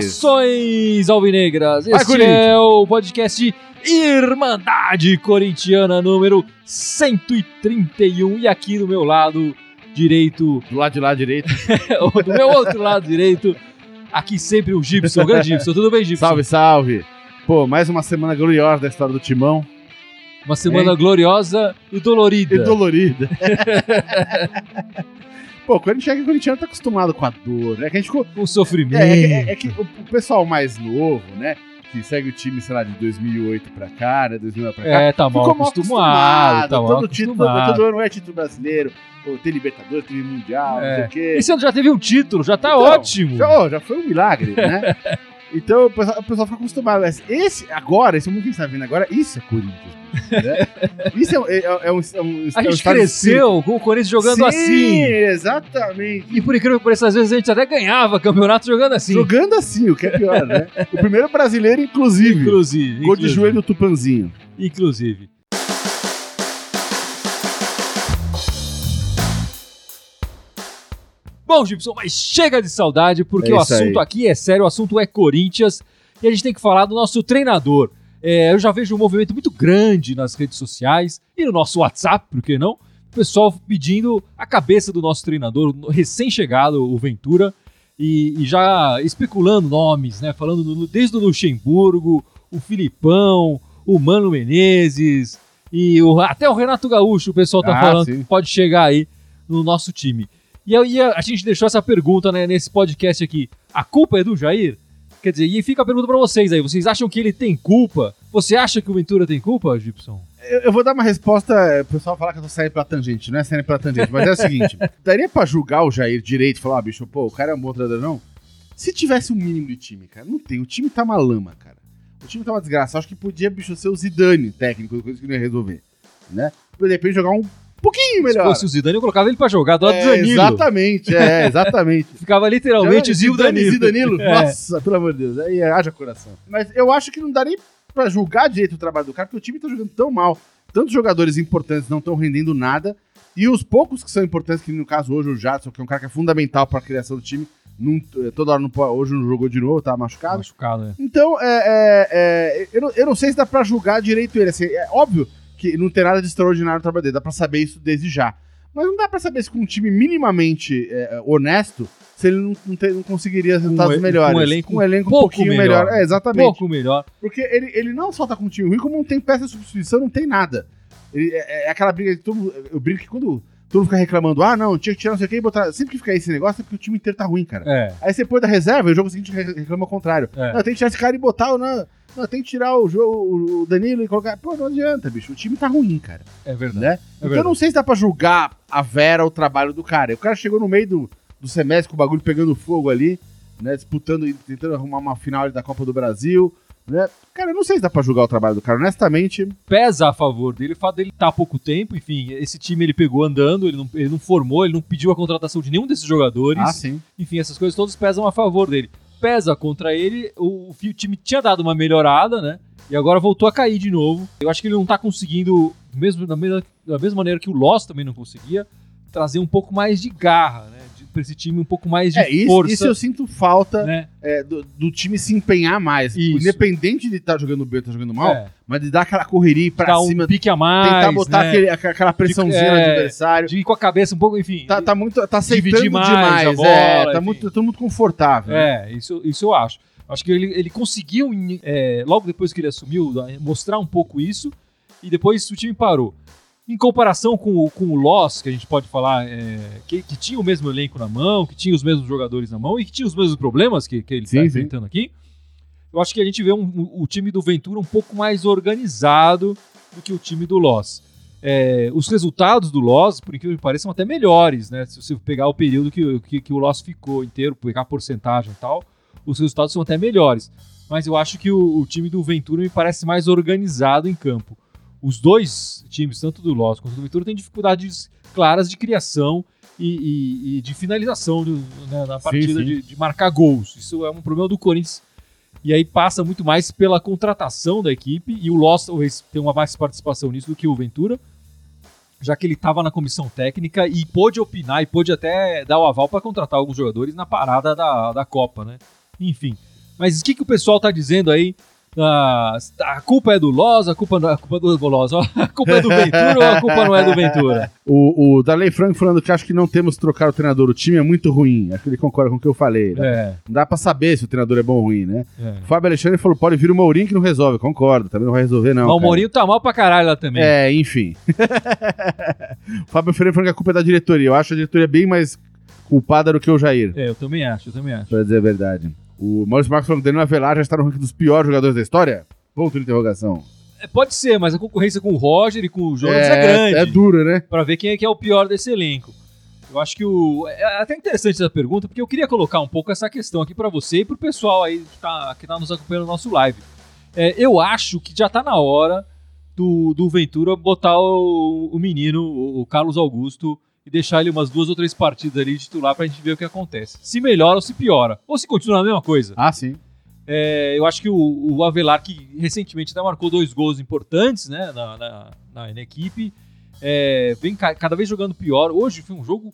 Saudações alvinegras! Vai, Este é o podcast Irmandade Corintiana número 131 e aqui do meu lado direito, Do lado de lá direito. do meu outro lado direito, aqui sempre o Gibson, o grande Gibson. Tudo bem, Gibson? Salve, salve. Pô, mais uma semana gloriosa da história do Timão. Uma semana gloriosa e dolorida. E dolorida. Pô, quando a gente chega o corintiano tá acostumado com a dor, né? Que a gente ficou. Com sofrimento. É, é, que- é que o, o pessoal mais novo, né? Que segue o time, sei lá, de 2008 pra cá, né? 2009 pra cá. É, tá mal ficou mal acostumado, tá mal todo, título, acostumado. todo ano é título brasileiro. Tem Libertadores, tem Mundial, não É. sei o quê. Esse ano já teve um título, já tá Então, ótimo. Já, já foi um milagre, né? Então o pessoal, o pessoal fica acostumado. Mas esse, agora, esse mundo que a gente tá vendo agora, isso é Corinthians. Né? Isso é, um- é, é um, é um. A é um gente cresceu com o Corinthians jogando Sim, assim. exatamente. E por incrível que pareça, às vezes a gente até ganhava campeonato jogando assim. Jogando assim, o que é pior, né? O primeiro brasileiro, inclusive. Inclusive. Gol de joelho do Tupanzinho. Inclusive. Bom, Gibson, mas chega de saudade, porque É o assunto aí. aqui é sério, o assunto é Corinthians, e a gente tem que falar do nosso treinador. É, eu já vejo um movimento muito grande nas redes sociais e no nosso WhatsApp, por que não? O pessoal pedindo a cabeça do nosso treinador, recém-chegado, o Ventura, e, e já especulando nomes, né? Falando do- desde o Luxemburgo, o Filipão, o Mano Menezes e o- até o Renato Gaúcho, o pessoal tá Ah, falando sim. que pode chegar aí no nosso time. E aí a, a gente deixou essa pergunta né, nesse podcast aqui. A culpa é do Jair? Quer dizer, e fica a pergunta pra vocês aí. Vocês acham que ele tem culpa? Você acha que o Ventura tem culpa, Gibson? Eu, eu vou dar uma resposta. O pessoal fala que eu tô saindo pela tangente, não é saindo pela tangente, mas é o seguinte: daria pra julgar o Jair direito e falar, ah, bicho, pô, o cara é um bom treinador, não? Se tivesse um mínimo de time, cara, não tem. O time tá uma lama, cara. O time tá uma desgraça. Acho que podia, bicho, ser o Zidane técnico, coisa que não ia resolver. Né? De repente jogar um pouquinho melhor. Se fosse o Zidane, eu colocava ele pra jogar do lado do É, Danilo. exatamente, é, exatamente. Ficava literalmente o Zidane Zidane. Danilo. É. Nossa, pelo amor de Deus. Aí haja coração. Mas eu acho que não dá nem pra julgar direito o trabalho do cara, porque o time tá jogando tão mal. Tantos jogadores importantes não estão rendendo nada. E os poucos que são importantes, que no caso hoje o Jadson, que é um cara que é fundamental pra criação do time, não- toda hora não, hoje não jogou de novo, tá machucado. Machucado, né? Então, é, é, é, eu, não, eu não sei se dá pra julgar direito ele. Assim, é óbvio que não tem nada de extraordinário no trabalho dele, dá pra saber isso desde já. Mas não dá pra saber se com um time minimamente é, honesto, se ele não, não, não conseguiria resultados e- melhores. com um elenco um elenco um pouquinho melhor. melhor. É, exatamente. Pouco melhor. Porque ele, ele não só tá com um time ruim, como não tem peça de substituição, não tem nada. Ele- é, é aquela briga de todo mundo, Eu brinco que quando todo mundo fica reclamando, ah, não, tinha que tirar não sei o que e botar. Sempre que fica esse negócio é porque o time inteiro tá ruim, cara. É. Aí você põe da reserva e o jogo seguinte re- reclama o contrário. É. Não, tem que tirar esse cara e botar o. Não, não, tem que tirar o, jogo, o Danilo e colocar. Pô, não adianta, bicho. O time tá ruim, cara. É verdade. Né? então eu não sei se dá pra julgar a Vera o trabalho do cara. O cara chegou no meio do, do semestre com o bagulho pegando fogo ali, né? Disputando, e tentando arrumar uma final da Copa do Brasil. Né? Cara, eu não sei se dá pra julgar o trabalho do cara. Honestamente, pesa a favor dele o fato dele estar há pouco tempo. Enfim, esse time ele pegou andando, ele não, ele não formou, ele não pediu a contratação de nenhum desses jogadores. ah, sim. Enfim, essas coisas todas pesam a favor dele. Pesa contra ele, o, o time tinha dado uma melhorada, né? E agora voltou a cair de novo. Eu acho que ele não tá conseguindo, mesmo da mesma, da mesma maneira que o Loss também não conseguia, trazer um pouco mais de garra, né? Pra esse time um pouco mais de É, isso, força. isso eu sinto falta né? é, do, do time se empenhar mais. Isso. Independente de estar jogando bem ou estar jogando mal, É, mas de dar aquela correria pra dar um cima, pique a mais, tentar botar né? aquele- aquela- pressãozinha De- no é, adversário. de ir com a cabeça um pouco, enfim. Tá, tá muito. Tá aceitando Dividir mais demais. a bola, é, tá muito, tá muito confortável. É, isso, isso eu acho. Acho que ele, ele conseguiu, é, logo depois que ele assumiu, mostrar um pouco isso, e depois o time parou. Em comparação com, o- com o Loss, que a gente pode falar, é, que, que tinha o mesmo elenco na mão, que tinha os mesmos jogadores na mão e que tinha os mesmos problemas que, que ele está enfrentando aqui, eu acho que a gente vê um- o- o time do Ventura um pouco mais organizado do que o time do Loss. É, os resultados do Loss, por incrível que pareça, são até melhores, né? Se você pegar o período que, que, que o Loss ficou inteiro, pegar a porcentagem e tal, os resultados são até melhores. Mas eu acho que o, o time do Ventura me parece mais organizado em campo. Os dois times, tanto do Loss quanto do Ventura, têm dificuldades claras de criação e, e- e de finalização do- né, na partida, sim. De, de marcar gols. Isso é um problema do Corinthians. E aí passa muito mais pela contratação da equipe, e o Loss talvez tenha uma mais participação nisso do que o Ventura, já que ele estava na comissão técnica e pôde opinar e pôde até dar o aval para contratar alguns jogadores na parada da, da Copa, né? Enfim. Mas o que, que o pessoal tá dizendo aí? Ah, a culpa é do Loz, a culpa, não, a culpa do Loz, a culpa é do Ventura ou a culpa não é do Ventura? O, o Darley Frank falando que acho que não temos que trocar o treinador, o time é muito ruim. Acho que ele concorda com o que eu falei. Né? É, Não dá pra saber se o treinador é bom ou ruim, né? é. O Fábio Alexandre falou: pode vir o Mourinho que não resolve. Concordo, também não vai resolver, não. Mas o. Mourinho tá mal pra caralho lá também. É, enfim. o Fábio Ferreira falando que a culpa é da diretoria. Eu acho a diretoria bem mais culpada do que o Jair, É, eu também acho, eu também acho. pra dizer a verdade. O Maurício Marcos falando que Danilo Avelar já está no ranking dos piores jogadores da história? Ponto de interrogação. É, pode ser, mas a concorrência com o Roger e com o Jonas é, grande. É dura, né? Pra ver quem é que é o pior desse elenco. Eu acho que o. É até interessante essa pergunta, porque eu queria colocar um pouco essa questão aqui pra você e pro pessoal aí que tá, que tá nos acompanhando no nosso live. É, eu acho que já tá na hora do, do Ventura botar o, o menino, o, o Carlos Augusto, e deixar ele umas duas ou três partidas ali de titular pra gente ver o que acontece. Se melhora ou se piora. Ou se continua a mesma coisa. Ah, sim. É, eu acho que o, o Avelar, que recentemente até marcou dois gols importantes né, na, na, na- na equipe, é, vem ca- cada vez jogando pior. Hoje foi um jogo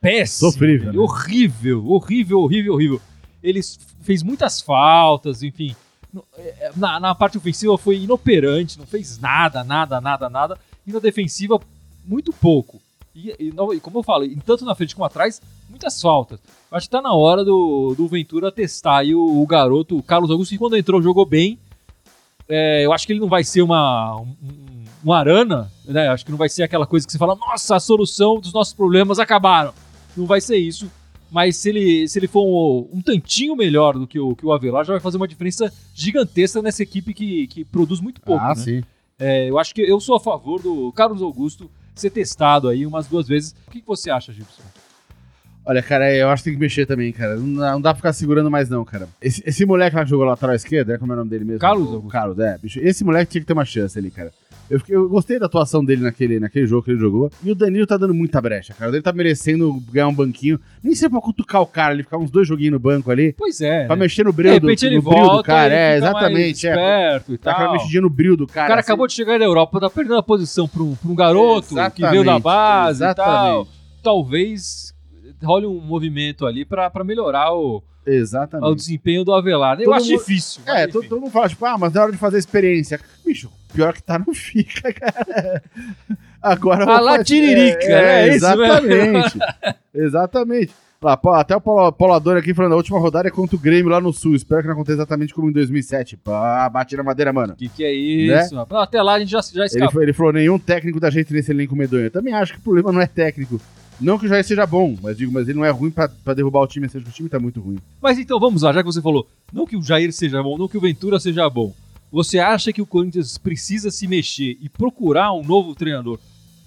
péssimo. Sofrível, né? Horrível, horrível, horrível, horrível. Ele fez muitas faltas, enfim. No- é, Na, na parte ofensiva foi inoperante, não fez nada, nada, nada, nada. E na defensiva, muito pouco. E, e não- e como eu falo, tanto na frente como atrás, muitas faltas. Acho que tá na hora do, do Ventura testar aí o, o garoto, o Carlos Augusto, que quando entrou jogou bem. É, eu acho que ele não vai ser uma, um, um arana, né? Acho que não vai ser aquela coisa que você fala, nossa, a solução dos nossos problemas acabaram. Não vai ser isso. Mas se ele, se ele for um, um tantinho melhor do que o, que o Avelar, já vai fazer uma diferença gigantesca nessa equipe que, que produz muito pouco. ah, né? sim. É, eu acho que eu sou a favor do Carlos Augusto ser testado aí umas duas vezes. O que, você acha, Gibson? Olha, cara, eu acho que tem que mexer também, cara. Não dá, não dá pra ficar segurando mais, não, cara. Esse, esse moleque lá que jogou lateral esquerda, é como é o nome dele mesmo? Carlos Augusto. Carlos, é. Bicho, esse moleque tinha que ter uma chance ali, cara. Eu, fiquei- eu gostei da atuação dele naquele, naquele jogo que ele jogou. E o Danilo tá dando muita brecha, cara. Ele tá merecendo ganhar um banquinho. Nem sei pra cutucar o cara, ele ficar uns dois joguinhos no banco ali. Pois é. Pra né? mexer no De bril, do, repente ele no volta, do cara. É, exatamente. É. e Tá tal. mexidinha no bril do O cara. cara assim. acabou de chegar na Europa, tá perdendo a posição pra um, pra um garoto que veio da Exatamente, base e tal. exatamente. Talvez role um movimento ali pra, pra melhorar o, Exatamente. o desempenho do Avelar. Eu Todo acho mundo- difícil. É, todo, todo mundo fala, tipo, ah, mas na hora de fazer a experiência. Bicho, pior que tá, não fica, cara. Agora. A lá tiririca, né? É isso Exatamente. exatamente. Lá, até o Adorno aqui falando, a última rodada é contra o Grêmio lá no Sul. Espero que não aconteça exatamente como em 2007. Pá, bate na madeira, mano. O que, que é isso? rapaz? Não, até lá a gente já, já Ele, escapou. foi- ele falou, nenhum técnico da gente nesse elenco medonho. Eu também acho que o problema não é técnico. Não que o Jair seja bom, mas digo, mas ele não é ruim pra, pra derrubar o time, seja que o time tá muito ruim. Mas então vamos lá, já que você falou, não que o Jair seja bom, não que o Ventura seja bom. Você acha que o Corinthians precisa se mexer e procurar um novo treinador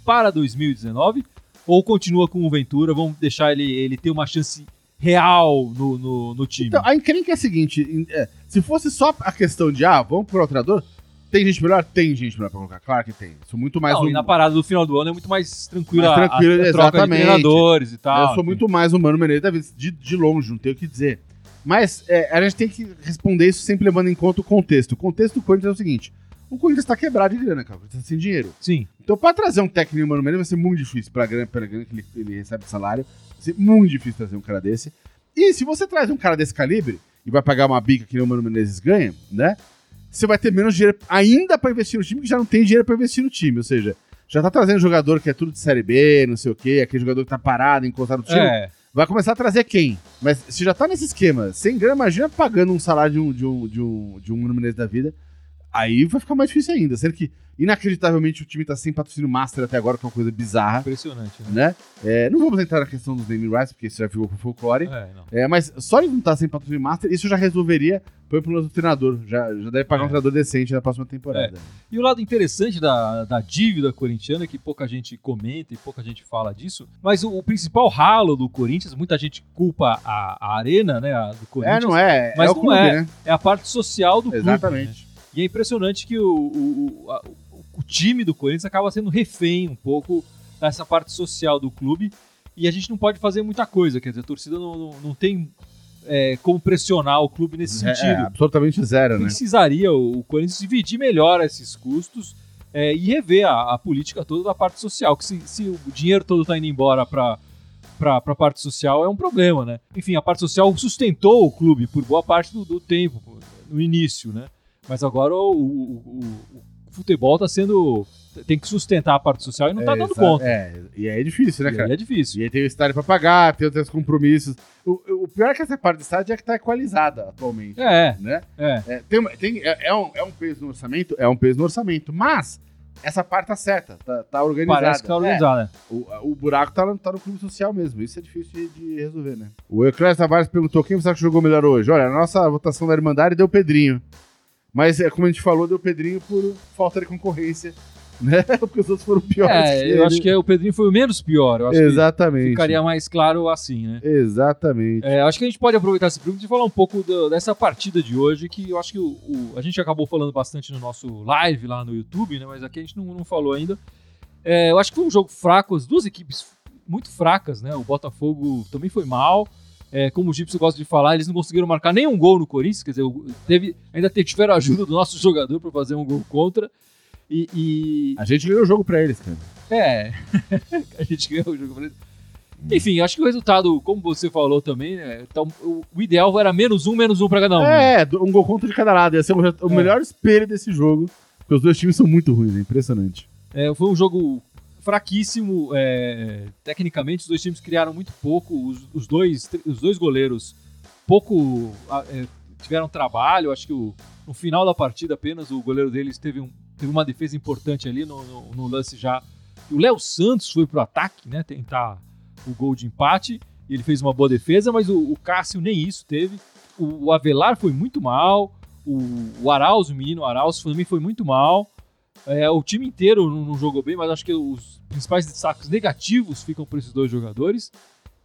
para 2019? Ou continua com o Ventura, vamos deixar ele, ele ter uma chance real no, no, no time? Então, a encrenca é a seguinte: é, se fosse só a questão de, ah, vamos pro treinador, tem gente melhor? Tem gente melhor pra colocar. Claro que tem. Sou muito mais não, um. e na parada do final do ano é muito mais tranquila Mais tranquilo, a, a troca de exatamente. treinadores e tal. eu sou muito mais um Mano Menezes da vida, de, de longe, não tenho o que dizer. Mas é, a gente tem que responder isso sempre levando em conta o contexto. O contexto do Corinthians é o seguinte: o Corinthians tá quebrado de grana, cara. O Corinthians tá sem dinheiro. Sim, Então, pra trazer um técnico Mano Menezes vai ser muito difícil pela grana, pela grana que ele, ele recebe de salário. Vai ser muito difícil trazer um cara desse. E se você traz um cara desse calibre e vai pagar uma bica que nem o Mano Menezes ganha, né? Você vai ter menos dinheiro ainda pra investir no time, que já não tem dinheiro pra investir no time. Ou seja, já tá trazendo jogador que é tudo de Série B, não sei o quê, aquele jogador que tá parado, encostado no time. é. Vai começar a trazer quem? Mas se já tá nesse esquema, sem grana, imagina pagando um salário de um, de um, de um, de um da vida. Aí vai ficar mais difícil ainda. Sendo que, inacreditavelmente, o time tá sem patrocínio master até agora, que é uma coisa bizarra, Impressionante, né? né? É, não vamos entrar na questão dos naming rights, porque isso já ficou com folclore. É, não. É, mas só ele não estar sem patrocínio master, isso já resolveria o problema do treinador. Já, já deve pagar É. um treinador decente na próxima temporada. E o lado interessante da, da dívida corintiana, é que pouca gente comenta e pouca gente fala disso, mas o, o principal ralo do Corinthians, muita gente culpa a, a arena, né, a do É, Corinthians, não é? Mas é o não clube, é. né? é a parte social do clube. né? E é impressionante que o, o, a- o- time do Corinthians acaba sendo refém um pouco dessa parte social do clube e a gente não pode fazer muita coisa, quer dizer, a torcida não, não, não tem é, como pressionar o clube nesse É, sentido. é, absolutamente zero, né? precisaria o, o Corinthians dividir melhor esses custos é, e rever a, a política toda da parte social. Que se, se o dinheiro todo está indo embora para para a parte social é um problema, né? Enfim, a parte social sustentou o clube por boa parte do, do tempo, no início, né? Mas agora o, o, o, o futebol está sendo. tem que sustentar a parte social e não está dando exa- conta. É, e aí é difícil, né, E cara? é difícil. E aí tem o estádio pra pagar, tem outros compromissos. O, pior é que essa parte do estádio é que tá equalizada atualmente, É, né? é. É, tem, tem- é, é um, é um peso no orçamento? É um peso no orçamento, mas essa parte tá certa, tá, tá organizada. Parece que tá organizado, né? É, o, o buraco tá, no- tá no clube social mesmo, isso é difícil de, de resolver, né? O Euclides Tavares perguntou quem você acha que jogou melhor hoje? Olha, a nossa votação da Irmandade deu Pedrinho. Mas, é, como a gente falou, deu Pedrinho por falta de concorrência, né? Porque os outros foram piores É, eu ele. acho que o Pedrinho foi o menos pior. Eu acho Exatamente. que ficaria mais claro assim, né? Exatamente. É, acho que a gente pode aproveitar esse pergunta e falar um pouco do- dessa partida de hoje, que eu acho que o, o- a gente acabou falando bastante no nosso live lá no YouTube, né? Mas aqui a gente não, não falou ainda. É, eu acho que foi um jogo fraco, as duas equipes muito fracas, né? O Botafogo também foi mal. É, como o Gipsy gosta de falar, eles não conseguiram marcar nenhum gol no Corinthians, quer dizer, teve, ainda tiveram a ajuda do nosso jogador para fazer um gol contra. E, e- A gente ganhou o jogo pra eles, cara. é, a gente ganhou o jogo. pra eles. Enfim, acho que o resultado, como você falou também, né, então, o, ideal era menos um, menos um para cada um. É, um gol contra de cada lado. Ia ser o, o É. melhor espelho desse jogo. Porque os dois times são muito ruins, é impressionante. É, foi um jogo fraquíssimo. é, tecnicamente, os dois times criaram muito pouco. Os, os dois, os dois goleiros pouco é, tiveram trabalho. Acho que o- no final da partida apenas o goleiro deles teve, um- teve uma defesa importante ali no, no- no lance já. O Léo Santos foi pro ataque, né? Tentar o gol de empate. E ele fez uma boa defesa, mas o, o Cássio nem isso teve. O, o Avelar foi muito mal. O, o Arauz, o menino Arauz, também foi muito mal. É, o time inteiro não, não jogou bem, mas acho que os principais destaques negativos ficam para esses dois jogadores.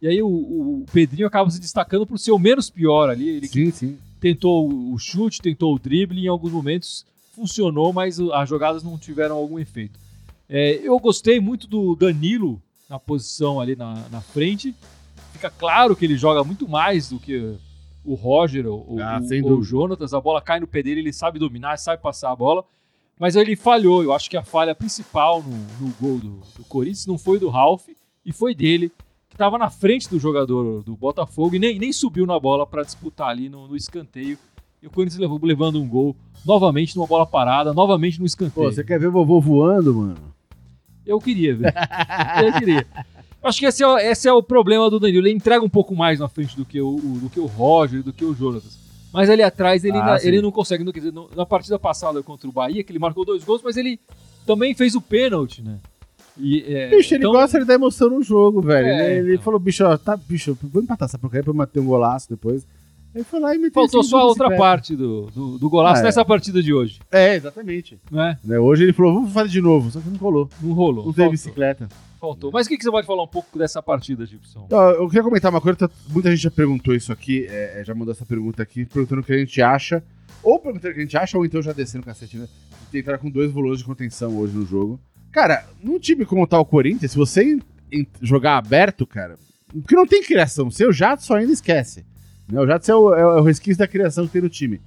E aí o, o Pedrinho acaba se destacando por ser o menos pior ali. Ele Sim, sim. tentou o chute, tentou o drible, em alguns momentos funcionou, mas as jogadas não tiveram algum efeito. É, eu gostei muito do Danilo na posição ali na, na frente. Fica claro que ele joga muito mais do que o Roger ou, Ah, o- ou o. Jonatas. A bola cai no pé dele, ele sabe dominar, sabe passar a bola. Mas ele falhou. Eu acho que a falha principal no, no gol do, do Corinthians não foi do Ralph e foi dele, que estava na frente do jogador do Botafogo e nem, nem subiu na bola para disputar ali no, no escanteio. E o Corinthians levou, levando um gol novamente numa bola parada, novamente no escanteio. Pô, você quer ver o vovô voando, mano? Eu queria, velho. Eu queria. Acho que esse é, esse é o problema do Danilo. Ele entrega um pouco mais na frente do que o, o- do que o Roger, do que o Jonatas. Mas ali atrás ele, Ah, sim. ele não consegue. Não, quer dizer, na partida passada contra o Bahia, que ele marcou dois gols, mas ele também fez o pênalti, né? E, é, Bicho, ele então- gosta de dar emoção no jogo, velho. É, ele ele então. falou, bicho, ó, tá, bicho, vou empatar essa porcaria pra manter um golaço depois. Ele foi lá e meteu Faltou só a outra parte do, do, do golaço Ah, é. nessa partida de hoje, É, exatamente. né? Né, Hoje ele falou, vamos fazer de novo, só que não rolou. Não rolou. Não teve bicicleta. Faltou. Mas o que, que você pode falar um pouco dessa partida, Gibson? Eu queria comentar uma coisa, tá- muita gente já perguntou isso aqui, é, é, já mandou essa pergunta aqui, perguntando o que a gente acha, ou perguntando o que a gente acha, ou então já descendo o cacete, né? De entrar com dois volumes de contenção hoje no jogo. Cara, num time como tá o Corinthians, se você jogar aberto, cara, porque não tem criação, seu jato só ainda esquece. Né? O jato é o, é o resquício da criação que tem no time.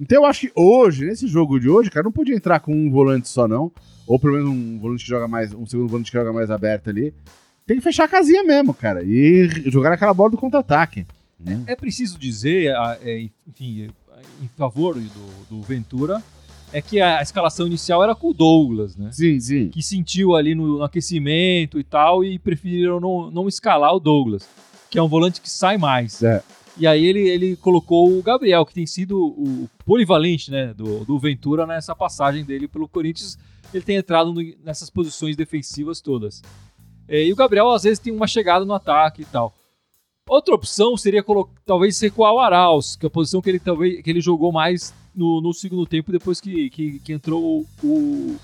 Então eu acho que hoje, nesse jogo de hoje, cara, não podia entrar com um volante só, não. Ou pelo menos um volante que joga mais, um segundo volante que joga mais aberto ali. Tem que fechar a casinha mesmo, cara. E jogar aquela bola do contra-ataque. né? É preciso dizer, é, enfim, em favor do, do Ventura, é que a escalação inicial era com o Douglas, né? Sim, sim. Que sentiu ali no, no aquecimento e tal, e preferiram não, não escalar o Douglas, que é um volante que sai mais. É. E aí ele, ele colocou o Gabriel, que tem sido o polivalente né, do, do Ventura nessa passagem dele pelo Corinthians. Ele tem entrado no- nessas posições defensivas todas. É, e o Gabriel, às vezes, tem uma chegada no ataque e tal. Outra opção seria talvez recuar o Arauz, que é a posição que ele, talvez, que ele jogou mais no, no segundo tempo depois que, que, que entrou o,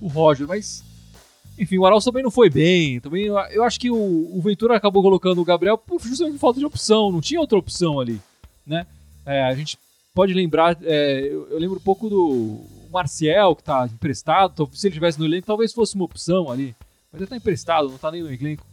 o Roger. Mas, enfim, o Arauz também não foi bem. Também, eu, acho que o, o Ventura acabou colocando o Gabriel por justamente por falta de opção. Não tinha outra opção ali. Né? É, a gente pode lembrar, é, eu, eu lembro um pouco do Marcial, que está emprestado. então, Se ele estivesse no elenco, talvez fosse uma opção ali. Mas ele está emprestado, não está nem no elenco.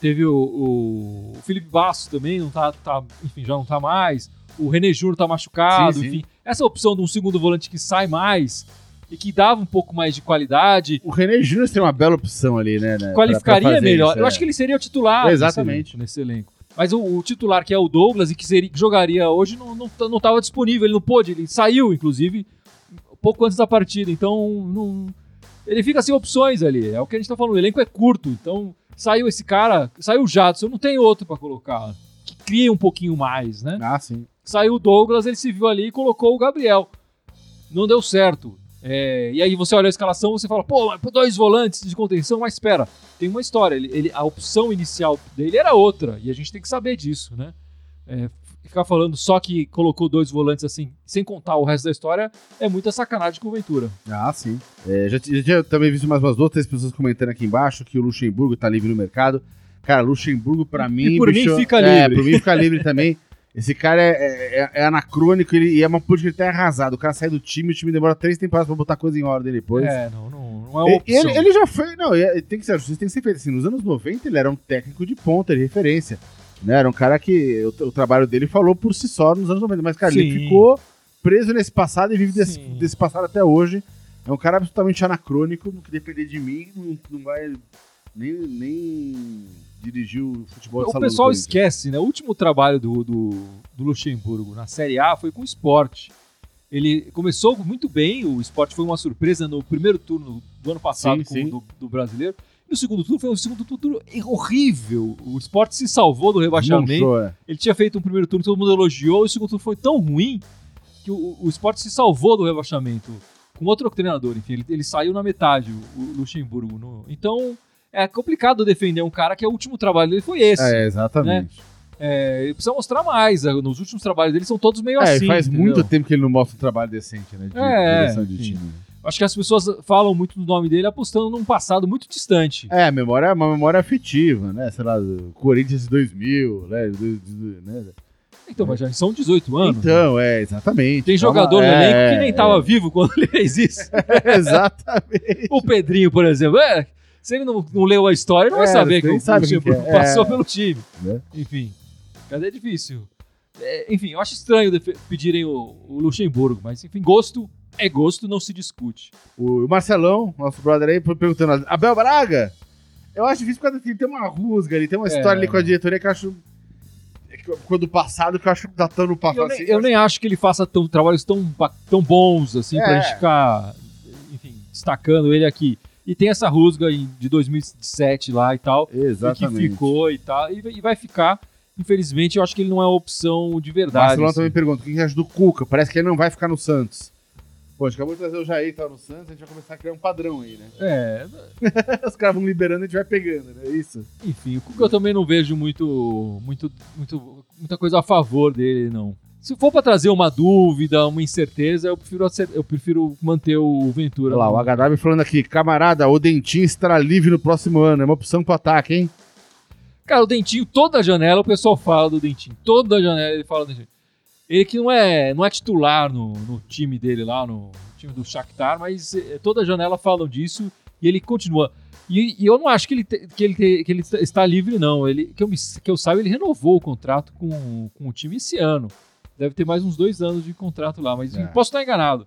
Teve o, o, o Felipe Basso também, não tá, tá- enfim, já não tá mais. O René Júnior tá machucado, Sim, sim. enfim. Essa opção de um segundo volante que sai mais e que dava um pouco mais de qualidade, O René Júnior seria uma bela opção ali, né? né, qualificaria pra- pra melhor. isso, Eu é. acho que ele seria o titular Exatamente. nesse elenco. Mas o, o titular, que é o Douglas, e que, seria, que jogaria hoje, não estava não, tava disponível. Ele não pôde, ele saiu, inclusive, pouco antes da partida. Então, não, ele fica sem opções ali. É o que a gente tá falando. O elenco é curto. Então, saiu esse cara, saiu o Jadson, não tem outro para colocar. Que cria um pouquinho mais, né? Ah, sim. Saiu o Douglas, ele se viu ali e colocou o Gabriel. Não deu certo. É, e aí você olha a escalação, você fala, pô, dois volantes de contenção, mas espera, tem uma história. Ele, ele- a opção inicial dele era outra, e a gente tem que saber disso, né? É, ficar falando só que colocou dois volantes assim, sem contar o resto da história, é muita sacanagem com o Ventura. Ah, sim. É, já, já tinha também visto mais umas duas, três pessoas comentando aqui embaixo que o Luxemburgo tá livre no mercado. Cara, Luxemburgo pra E mim. por mim fica é, livre. por mim fica livre também. Esse cara é, é- é anacrônico ele, e é uma política que ele tá arrasado. O cara sai do time, o time demora três temporadas pra botar coisa em ordem depois. É, não, não, não é opção. Ele, ele já foi. Não, ele tem que ser justiça, tem que ser feito assim. Nos anos 90, ele era um técnico de ponta, de referência. Né? Era um cara que o, o trabalho dele falou por si só nos anos 90. Mas, cara, ele Sim. ficou preso nesse passado e vive desse, desse passado até hoje. É um cara absolutamente anacrônico, no que depender de mim, não, não vai nem, nem dirigir o futebol de O pessoal esquece, né? O último trabalho do, do, do Luxemburgo na Série A foi com o esporte. Ele começou muito bem, o esporte foi uma surpresa no primeiro turno do ano passado Sim, com- sim. Do, do brasileiro. E no segundo turno foi um segundo turno horrível. O esporte se salvou do rebaixamento. É. Ele tinha feito um primeiro turno, todo mundo elogiou, e o segundo turno foi tão ruim que o, o esporte se salvou do rebaixamento. Com outro treinador, enfim, ele, ele saiu na metade, o, o Luxemburgo. no- então, é complicado defender um cara que o último trabalho dele foi esse. É, exatamente. É, ele precisa mostrar mais. né? Nos últimos trabalhos dele são todos meio É, assim. faz entendeu? muito tempo que ele não mostra um trabalho decente, né? De É, direção de enfim. time. Acho que as pessoas falam muito do nome dele apostando num passado muito distante. É, a memória é uma memória afetiva, né? Sei lá, Corinthians 2000, né? Né? Então, mas já são 18 anos. né? Então, é, exatamente. Tem Calma, jogador no é, elenco que nem é, estava vivo quando ele fez isso. é, exatamente. o Pedrinho, por exemplo. É, se ele não, não leu a história, ele não vai É, saber que o sabe que é. passou É. pelo time. Né? Enfim, cadê é difícil? É, enfim, eu acho estranho pedirem o, o Luxemburgo, mas enfim, gosto é gosto, não se discute. O Marcelão, nosso brother aí, perguntando: Abel Braga? Eu acho difícil porque tem uma rusga ali, tem uma É. história ali com a diretoria que eu acho. é que- Coisa do passado que eu acho datando o passado Eu nem, assim. eu nem acho que ele faça tão, trabalhos tão, tão bons assim pra É. gente ficar, enfim, destacando ele aqui. E tem essa rusga de 2007 lá e tal, e Exatamente. que ficou e tal, e, vai ficar. Infelizmente, eu acho que ele não é opção de verdade. Marcelão assim. também pergunta: o que acha do Cuca? Parece que ele não vai ficar no Santos. Pô, a gente acabou de trazer o Jair tá no Santos, a gente vai começar a criar um padrão aí, né? É, Os caras vão liberando e a gente vai pegando, né? É isso. enfim, o Cuca eu também não vejo muito, muito, muito, muita coisa a favor dele, não. Se for pra trazer uma dúvida, uma incerteza, eu prefiro, eu prefiro manter o Ventura. Olha lá, o HW falando aqui, camarada, o Dentinho estará livre no próximo ano. É uma opção pro ataque, hein? Cara, o Dentinho, toda janela o pessoal fala do Dentinho. Toda janela ele fala do Dentinho. Ele que não é, não é titular no, no time dele lá, no time do Shakhtar, mas eh, toda janela falam disso e ele continua. E, e eu não acho que ele, te- que, ele te- que ele está livre, não. Ele, que, eu me, que eu saiba, ele renovou o contrato com, com o time esse ano. Deve ter mais uns dois anos de contrato lá, mas É. posso estar enganado.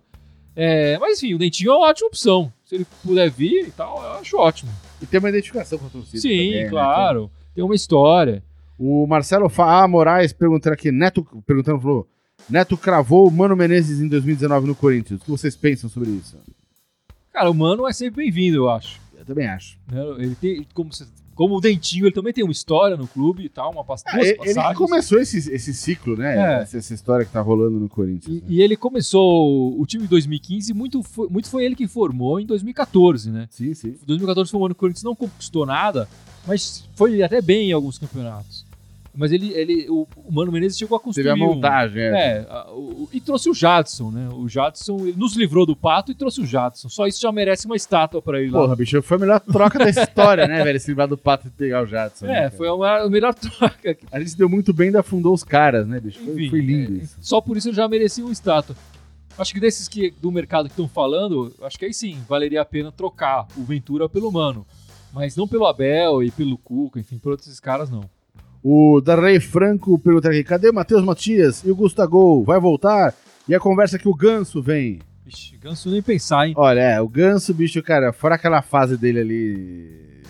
É, mas enfim, o Dentinho é uma ótima opção. Se ele puder vir e tal, eu acho ótimo. E tem uma identificação com a torcida. Sim, também, né? claro. Tem uma história. O Marcelo Fa ah, Moraes perguntando aqui, Neto, perguntando, falou, Neto cravou o Mano Menezes em 2019 no Corinthians. O que vocês pensam sobre isso? Cara, o Mano é sempre bem-vindo, eu acho. Eu também acho. né? Ele tem, como, você- como o Dentinho, ele também tem uma história no clube e tal, uma Ah, duas ele, ele que passagens. começou esse, esse ciclo, né? É. Essa, essa história que tá rolando no Corinthians. E, né? e ele começou o time em 2015, muito foi, muito foi ele que formou em 2014, né? Sim, sim. 2014 foi um ano que o Corinthians não conquistou nada, mas foi até bem em alguns campeonatos. Mas ele, ele o, o Mano Menezes chegou a construir Teve a um- montagem, é. É, a- o- e trouxe o Jadson, né? O Jadson nos livrou do pato e trouxe o Jadson. Só isso já merece uma estátua pra ele lá. Porra, bicho, foi a melhor troca da história, né, velho? Se livrar do pato e pegar o Jadson. né, é, cara? foi a, a melhor troca. A gente se deu muito bem e ainda afundou os caras, né, bicho? Foi, Enfim, foi lindo é, isso. Só por isso já merecia uma estátua. Acho que desses que, do mercado que estão falando, acho que aí sim, valeria a pena trocar o Ventura pelo Mano. Mas não pelo Abel e pelo Cuca, enfim, por outros caras não. O Darley Franco pergunta aqui: cadê o Matheus Matias e o Gustavo? Vai voltar? E a conversa que o Ganso vem? Ixi, Ganso nem pensar, hein? Olha, é, o Ganso, bicho, cara, fora aquela fase dele ali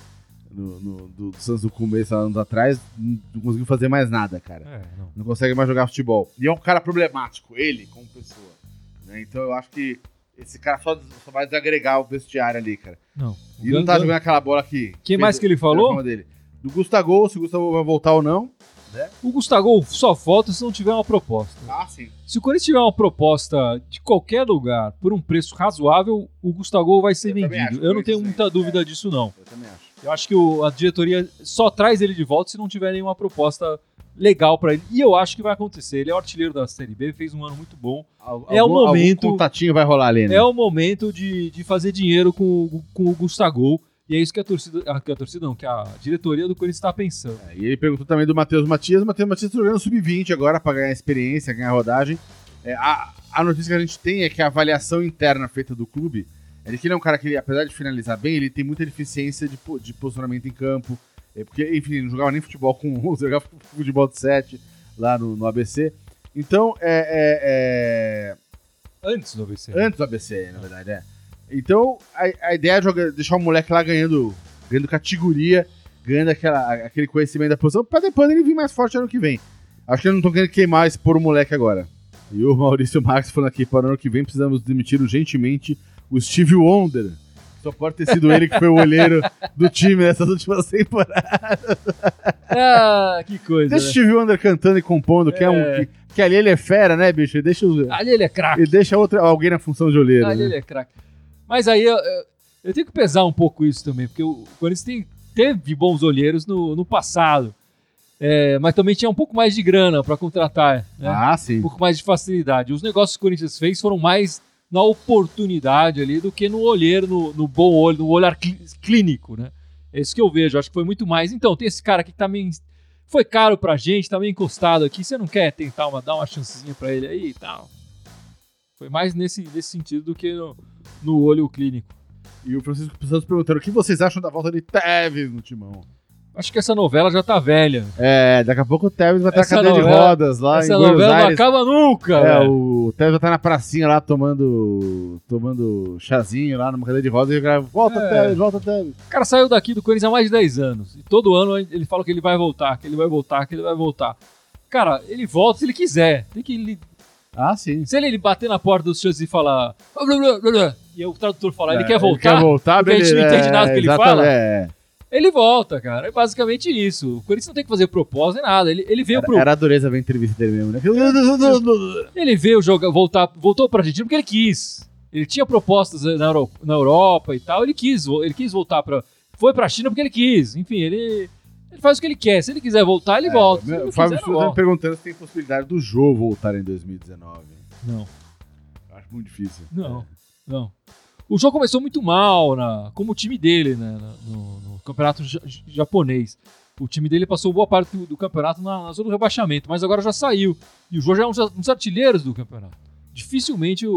no, no- do, do Santos do começo, anos atrás, não conseguiu fazer mais nada, cara. É, não. Não consegue mais jogar futebol. E é um cara problemático, ele, como pessoa. né? Então eu acho que esse cara só, só vai desagregar o vestiário ali, cara. não. E não tá Gan- jogando aquela bola aqui. Quem mais que ele falou? Dele. Do Gustavo, se o Gustavo vai voltar ou não. O Gustavo só falta se não tiver uma proposta. Ah, sim. Se o Corinthians tiver uma proposta de qualquer lugar por um preço razoável, o Gustavo vai ser Eu vendido. Eu não tenho muita é. dúvida disso, não. Eu também acho. Eu acho que o- a diretoria só traz ele de volta se não tiver nenhuma proposta legal pra ele. E eu acho que vai acontecer. Ele é o artilheiro da Série B, fez um ano muito bom. Al- É o algum- momento- Algum contatinho vai rolar ali, né? É o momento de, de fazer dinheiro com, o- com o Gustavo. E é isso que a torcida, a, que a torcida não, que a diretoria do Corinthians está pensando. É, E ele perguntou também do Matheus Matias. O Matheus Matias tá jogando sub-20 agora pra ganhar experiência, ganhar rodagem. É, a, a notícia que a gente tem é que a avaliação interna feita do clube é de que ele é um cara que, apesar de finalizar bem, ele tem muita deficiência de, de posicionamento em campo. É, porque, enfim, ele não jogava nem futebol com 11, jogava futebol de 7 lá no, no ABC. Então, é- é- é, Antes do ABC. Antes do ABC, na verdade, é. Então, a, a ideia é jogar, deixar o moleque lá ganhando, ganhando categoria, ganhando aquela, aquele conhecimento da posição, pra depois ele vir mais forte ano que vem. Acho que eles não estão querendo queimar esse por o moleque agora. E o Maurício Marques falando aqui, para o ano que vem precisamos demitir urgentemente o Steve Wonder. Só pode ter sido ele que foi o olheiro do time nessas últimas temporadas. Ah, que coisa. Deixa o Né? Steve Wonder cantando e compondo, que, é. um, É. que, que ali ele é fera, né, bicho? Deixa, os- Ali ele é craque. e deixa outra, alguém na função de olheiro. Ali né? ele é craque. Mas aí eu, eu- tenho que pesar um pouco isso também, porque o Corinthians tem, teve bons olheiros no, no passado. É, mas também tinha um pouco mais de grana para contratar, né? Ah, sim. um pouco mais de facilidade. Os negócios que o Corinthians fez foram mais na oportunidade ali do que no olheiro, no, no bom olho, no olhar clí- clínico, né? É isso que eu vejo, acho que foi muito mais. Então, tem esse cara aqui que tá meio. Foi caro pra gente, tá meio encostado aqui. Você não quer tentar uma, dar uma chancezinha pra ele aí e tal? Foi mais nesse, nesse sentido do que no, no olho clínico. E o Francisco Santos perguntando o que vocês acham da volta de Tevez no timão. Acho que essa novela já tá velha. É, daqui a pouco o Tevez vai estar na Essa cadeira de novela- rodas lá essa em Buenos novela não Aires. acaba nunca, É, velho. o Tevez vai estar na pracinha lá tomando tomando chazinho lá numa cadeira de rodas e ele grava, volta É. Tevez, volta Tevez. O cara saiu daqui do Corinthians há mais de 10 anos. E todo ano ele fala que ele vai voltar, que ele vai voltar, que ele vai voltar. Cara, ele volta se ele quiser. Tem que Ah, sim. se ele, ele bater na porta dos seus e falar. "Blá, blá, blá, blá", e o tradutor falar, ele É, quer voltar, Ele quer voltar, porque a gente beleza. não entende nada do que ele fala. É. ele volta, cara. É basicamente isso. O Corinthians não tem que fazer propósito nem nada. Ele, ele veio pro. Era a dureza ver a entrevista dele mesmo, né? Ele veio jogar, voltar, voltou pra Argentina porque ele quis. Ele tinha propostas na, Euro- na Europa e tal, ele quis, ele quis voltar para foi pra China porque ele quis. Enfim, ele ele faz o que ele quer. Se ele quiser voltar, ele volta. Se ele É, O Fábio Souza me volta. perguntando se tem possibilidade do Jô voltar em 2019. Não, Eu Acho muito difícil. não, não. O jogo começou muito mal, na, como o time dele, né, no, no campeonato ja- japonês. O time dele passou boa parte do, do campeonato na, na zona do rebaixamento, mas agora já saiu. E o jogo já é um dos- um dos artilheiros do campeonato. Dificilmente o,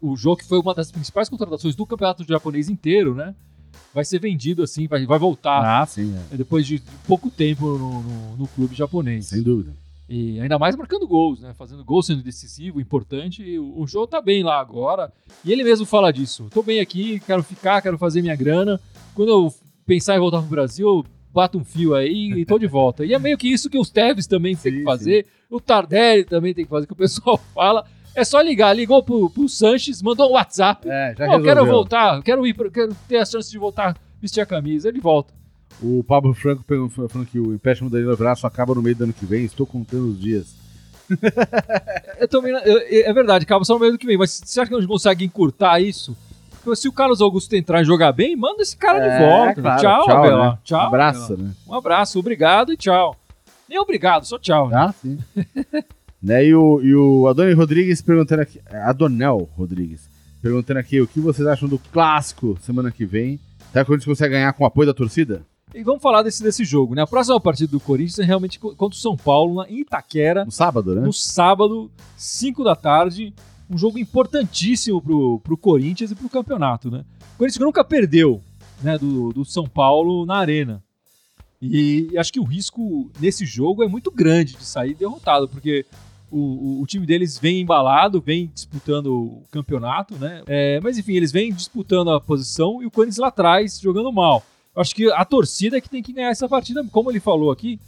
o, o jogo, que foi uma das principais contratações do campeonato japonês inteiro, né? Vai ser vendido assim, vai, vai voltar Ah, sim, é. depois de pouco tempo no, no, no clube japonês. Sem dúvida. E ainda mais marcando gols, né? Fazendo gols sendo decisivo, importante. E o, o tá bem lá agora. E ele mesmo fala disso. Tô bem aqui, quero ficar, quero fazer minha grana. Quando eu pensar em voltar pro Brasil, eu bato um fio aí e tô de volta. E é meio que isso que os Teves também tem Sim, que fazer. O Tardelli também tem que fazer, que o pessoal fala. É só ligar. Ligou pro, pro Sanches, mandou um WhatsApp. É, já Pô, quero voltar, quero ir, pra- quero ter a chance de voltar, vestir a camisa. Ele volta. O Pablo Franco falando que o empréstimo da Danilo só acaba no meio do ano que vem. Estou contando os dias. Eu também, eu- é verdade, acaba só no meio do que vem, mas você acha que a gente consegue encurtar isso? Porque se o Carlos Augusto entrar e jogar bem, manda esse cara de É, volta. claro, tchau, tchau, Bela. né? Tchau. Abraço, Bela. né? Um abraço, obrigado e tchau. Nem obrigado, só tchau. né? Ah, sim. né, e o, e o Adoni Rodrigues perguntando aqui. Adonel Rodrigues perguntando aqui o que vocês acham do clássico semana que vem. Será que a gente consegue ganhar com o apoio da torcida? E vamos falar desse, desse jogo, né? A próxima partida do Corinthians é realmente co- contra o São Paulo, em Itaquera, No sábado, né? no sábado, 5 da tarde. Um jogo importantíssimo pro, pro Corinthians e pro campeonato, né? O Corinthians nunca perdeu né, do, do São Paulo na arena. E acho que o risco nesse jogo é muito grande de sair derrotado, porque O, o, time deles vem embalado, vem disputando o campeonato, né? É, mas enfim, eles vêm disputando a posição e o Corinthians lá atrás jogando mal. Eu acho que a torcida é que tem que ganhar essa partida, como ele falou aqui.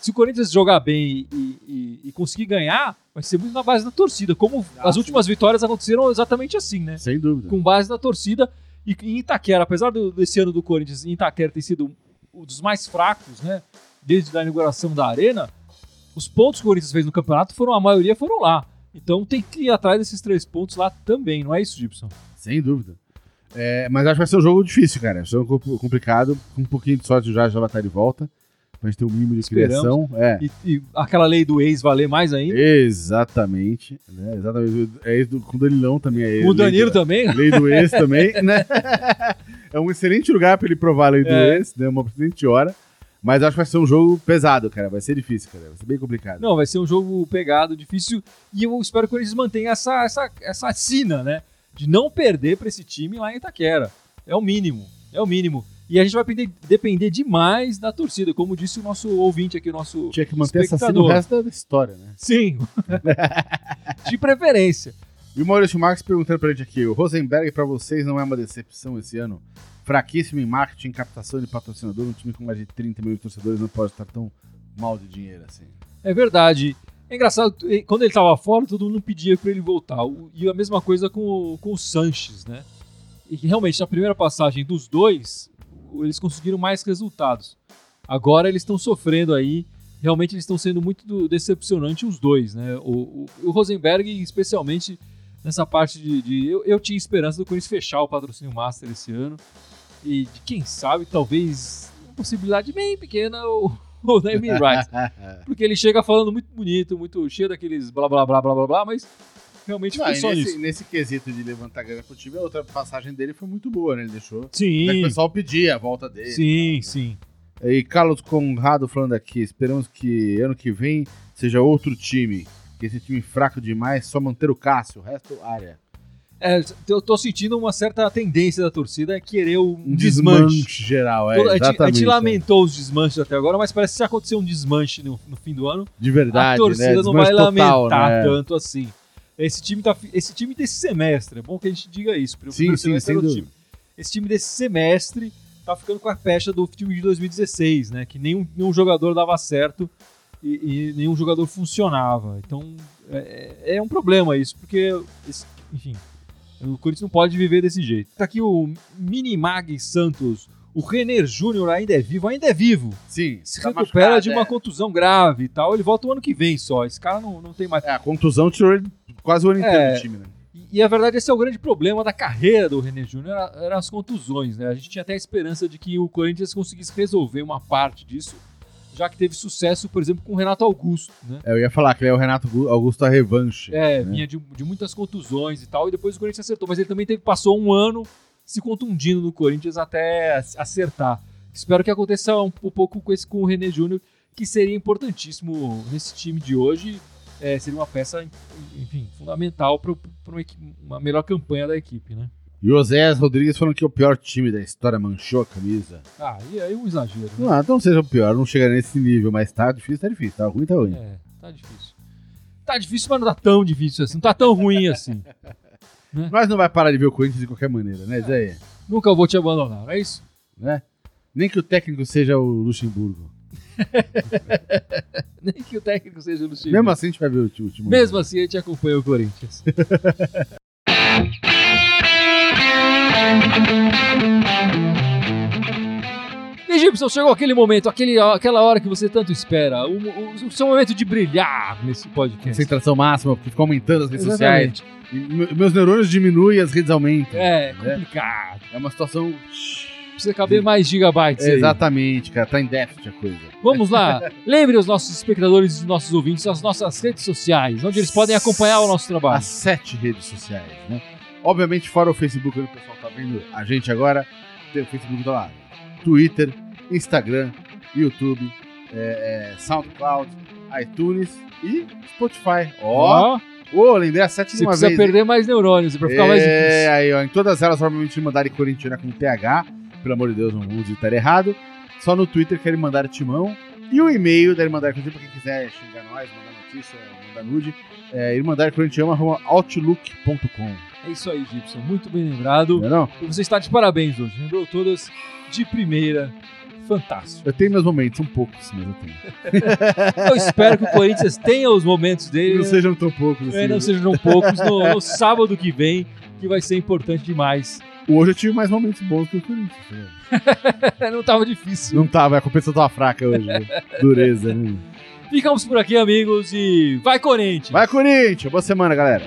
Se o Corinthians jogar bem e, e- e conseguir ganhar, vai ser muito na base da torcida. Como Ah, as sim. últimas vitórias aconteceram exatamente assim, né? Sem dúvida. com base na torcida. E em Itaquera, apesar do, desse ano do Corinthians em Itaquera ter sido um dos mais fracos, né? Desde a inauguração da arena, os pontos que o Corinthians fez no campeonato foram, a maioria foram lá. Então tem que ir atrás desses três pontos lá também, não é isso, Gibson? Sem dúvida. É, mas acho que vai ser um jogo difícil, cara. Vai ser um jogo complicado. Com um pouquinho de sorte, o Jorge já vai estar de volta. Pra gente ter um mínimo de Esperamos. criação. É. E, e aquela lei do ex valer mais ainda. Exatamente. Né? Exatamente. É ex do, com o Danilão também. É o Danilo lei também. Lei do ex também, né? é um excelente lugar pra ele provar a lei do É. ex, né? Uma excelente hora. Mas acho que vai ser um jogo pesado, cara. Vai ser difícil, cara. Vai ser bem complicado. Não, vai ser um jogo pegado, difícil. E eu espero que o Corinthians mantenha essa, essa, essa sina, né? De não perder pra esse time lá em Itaquera. É o mínimo. É o mínimo. E a gente vai depender, depender demais da torcida, como disse o nosso ouvinte aqui, o nosso. Tinha que manter essa cena o resto da história, né? Sim. De preferência. E o Maurício Marques perguntando pra gente aqui: o Rosenberg pra vocês não é uma decepção esse ano? Fraquíssimo em marketing, captação de patrocinador, um time com mais de 30 mil torcedores não pode estar tão mal de dinheiro assim. É verdade. É engraçado, quando ele tava fora, todo mundo pedia pra ele voltar. E a mesma coisa com, com o Sanches, né? E realmente, na primeira passagem dos dois, eles conseguiram mais resultados. Agora eles estão sofrendo aí. Realmente eles estão sendo muito decepcionantes os dois, né? O, o- o Rosenberg, especialmente nessa parte de. de- eu, eu tinha esperança do Corinthians fechar o patrocínio Master esse ano. E de quem sabe, talvez, uma possibilidade bem pequena, o, o Naming Rights. Porque ele chega falando muito bonito, muito cheio daqueles blá blá blá blá blá blá, mas realmente Não, foi e só nesse, isso. nesse quesito de levantar grana pro time, a outra passagem dele foi muito boa, né? Ele deixou. Sim, o pessoal pedia a volta dele. sim, sim. E Carlos Conrado falando aqui, esperamos que ano que vem seja outro time. Que esse time fraco demais, só manter o Cássio, o resto área. É, eu tô sentindo uma certa tendência da torcida a querer um, Um desmanche. desmanche geral, é. Toda- a, gente, a gente é. lamentou os desmanches até agora, mas parece que se acontecer um desmanche no, no fim do ano, De verdade, a torcida né? não vai total, lamentar né? tanto assim. Esse time, tá, esse time desse semestre, é bom que a gente diga isso. pro Sim, primeiro sim, sem o dúvida. time. Esse time desse semestre tá ficando com a pecha do time de 2016, né? Que nenhum, nenhum jogador dava certo e, e nenhum jogador funcionava. Então é, é um problema isso, porque, esse- enfim, o Corinthians não pode viver desse jeito. Tá aqui o Mini Mag Santos. O Renner Júnior ainda é vivo, ainda é vivo. Sim, Se tá recupera machucado, de uma é. contusão grave e tal. Ele volta o ano que vem só. Esse cara não, não tem mais. É, a contusão tirou ele quase o ano inteiro É. do time, né? E, e a verdade, esse é o grande problema da carreira do René Júnior, era- eram as contusões, né? A gente tinha até a esperança de que o Corinthians conseguisse resolver uma parte disso, já que teve sucesso, por exemplo, com o Renato Augusto, né? É, eu ia falar que ele é o Renato Gu- Augusto a revanche. É, né? vinha de, de muitas contusões e tal, e depois o Corinthians acertou, mas ele também teve, passou um ano se contundindo no Corinthians até ac- acertar. Espero que aconteça um, um pouco com, esse, com o René Júnior, que seria importantíssimo nesse time de hoje. É, seria uma peça, enfim, fundamental para uma, uma melhor campanha da equipe, né? E o Oséias Rodrigues falando que é o pior time da história manchou a camisa. Ah, e aí um exagero. Né? Não, não seja o pior, não chega nesse nível, mas tá difícil, tá difícil. Tá ruim, tá ruim. É, tá difícil. Tá difícil, mas não tá tão difícil assim. Não tá tão ruim assim. Nós não vai parar de ver o Corinthians de qualquer maneira, né, Zé? Nunca vou te abandonar, é isso? Né? Nem que o técnico seja o Luxemburgo. Nem que o técnico seja o Luciano. Mesmo assim, a gente vai ver o time. Mesmo assim, a gente acompanha o Corinthians. E Gibson, chegou aquele momento, aquele, aquela hora que você tanto espera. O, o- o seu momento de brilhar nesse podcast. Concentração máxima, porque fica aumentando as redes Exatamente. sociais. Me- meus neurônios diminuem e as redes aumentam. É, né? complicado. É uma situação. Precisa caber mais gigabytes. Exatamente, cara. Tá em déficit a coisa. Vamos lá. Lembre os nossos espectadores e nossos ouvintes as nossas redes sociais, onde eles podem acompanhar o nosso trabalho. As sete redes sociais, né? Obviamente, fora o Facebook, onde o pessoal tá vendo a gente agora, tem o Facebook do lado. Twitter, Instagram, YouTube, é, é, SoundCloud, iTunes e Spotify. Ó, Ô, lembrei a sete de uma precisa vez. perder mais neurônios pra ficar é, mais difícil. aí, ó, em todas elas, provavelmente mandarem corintiana com TH. Pelo amor de Deus, não vou digitar errado. Só no Twitter querem mandar timão. E o e-mail da Irmandade Corintiana, pra quem quiser xingar nós, mandar notícia, mandar nude, é irmandadecorintiana.outlook.com. É isso aí, Gibson. Muito bem lembrado. Não é não? E você está de parabéns hoje. Lembrou todas de primeira. Fantástico. Eu tenho meus momentos, são poucos, mas eu tenho. Eu espero que o Corinthians tenha os momentos dele. Não sejam tão poucos assim. É, não sejam poucos no, no sábado que vem, que vai ser importante demais. Hoje eu tive mais momentos bons que o Corinthians. né? não tava difícil. Não tava, a competição tava fraca hoje. né? Dureza, né? Ficamos por aqui, amigos, e vai Corinthians! Vai, Corinthians! Boa semana, galera.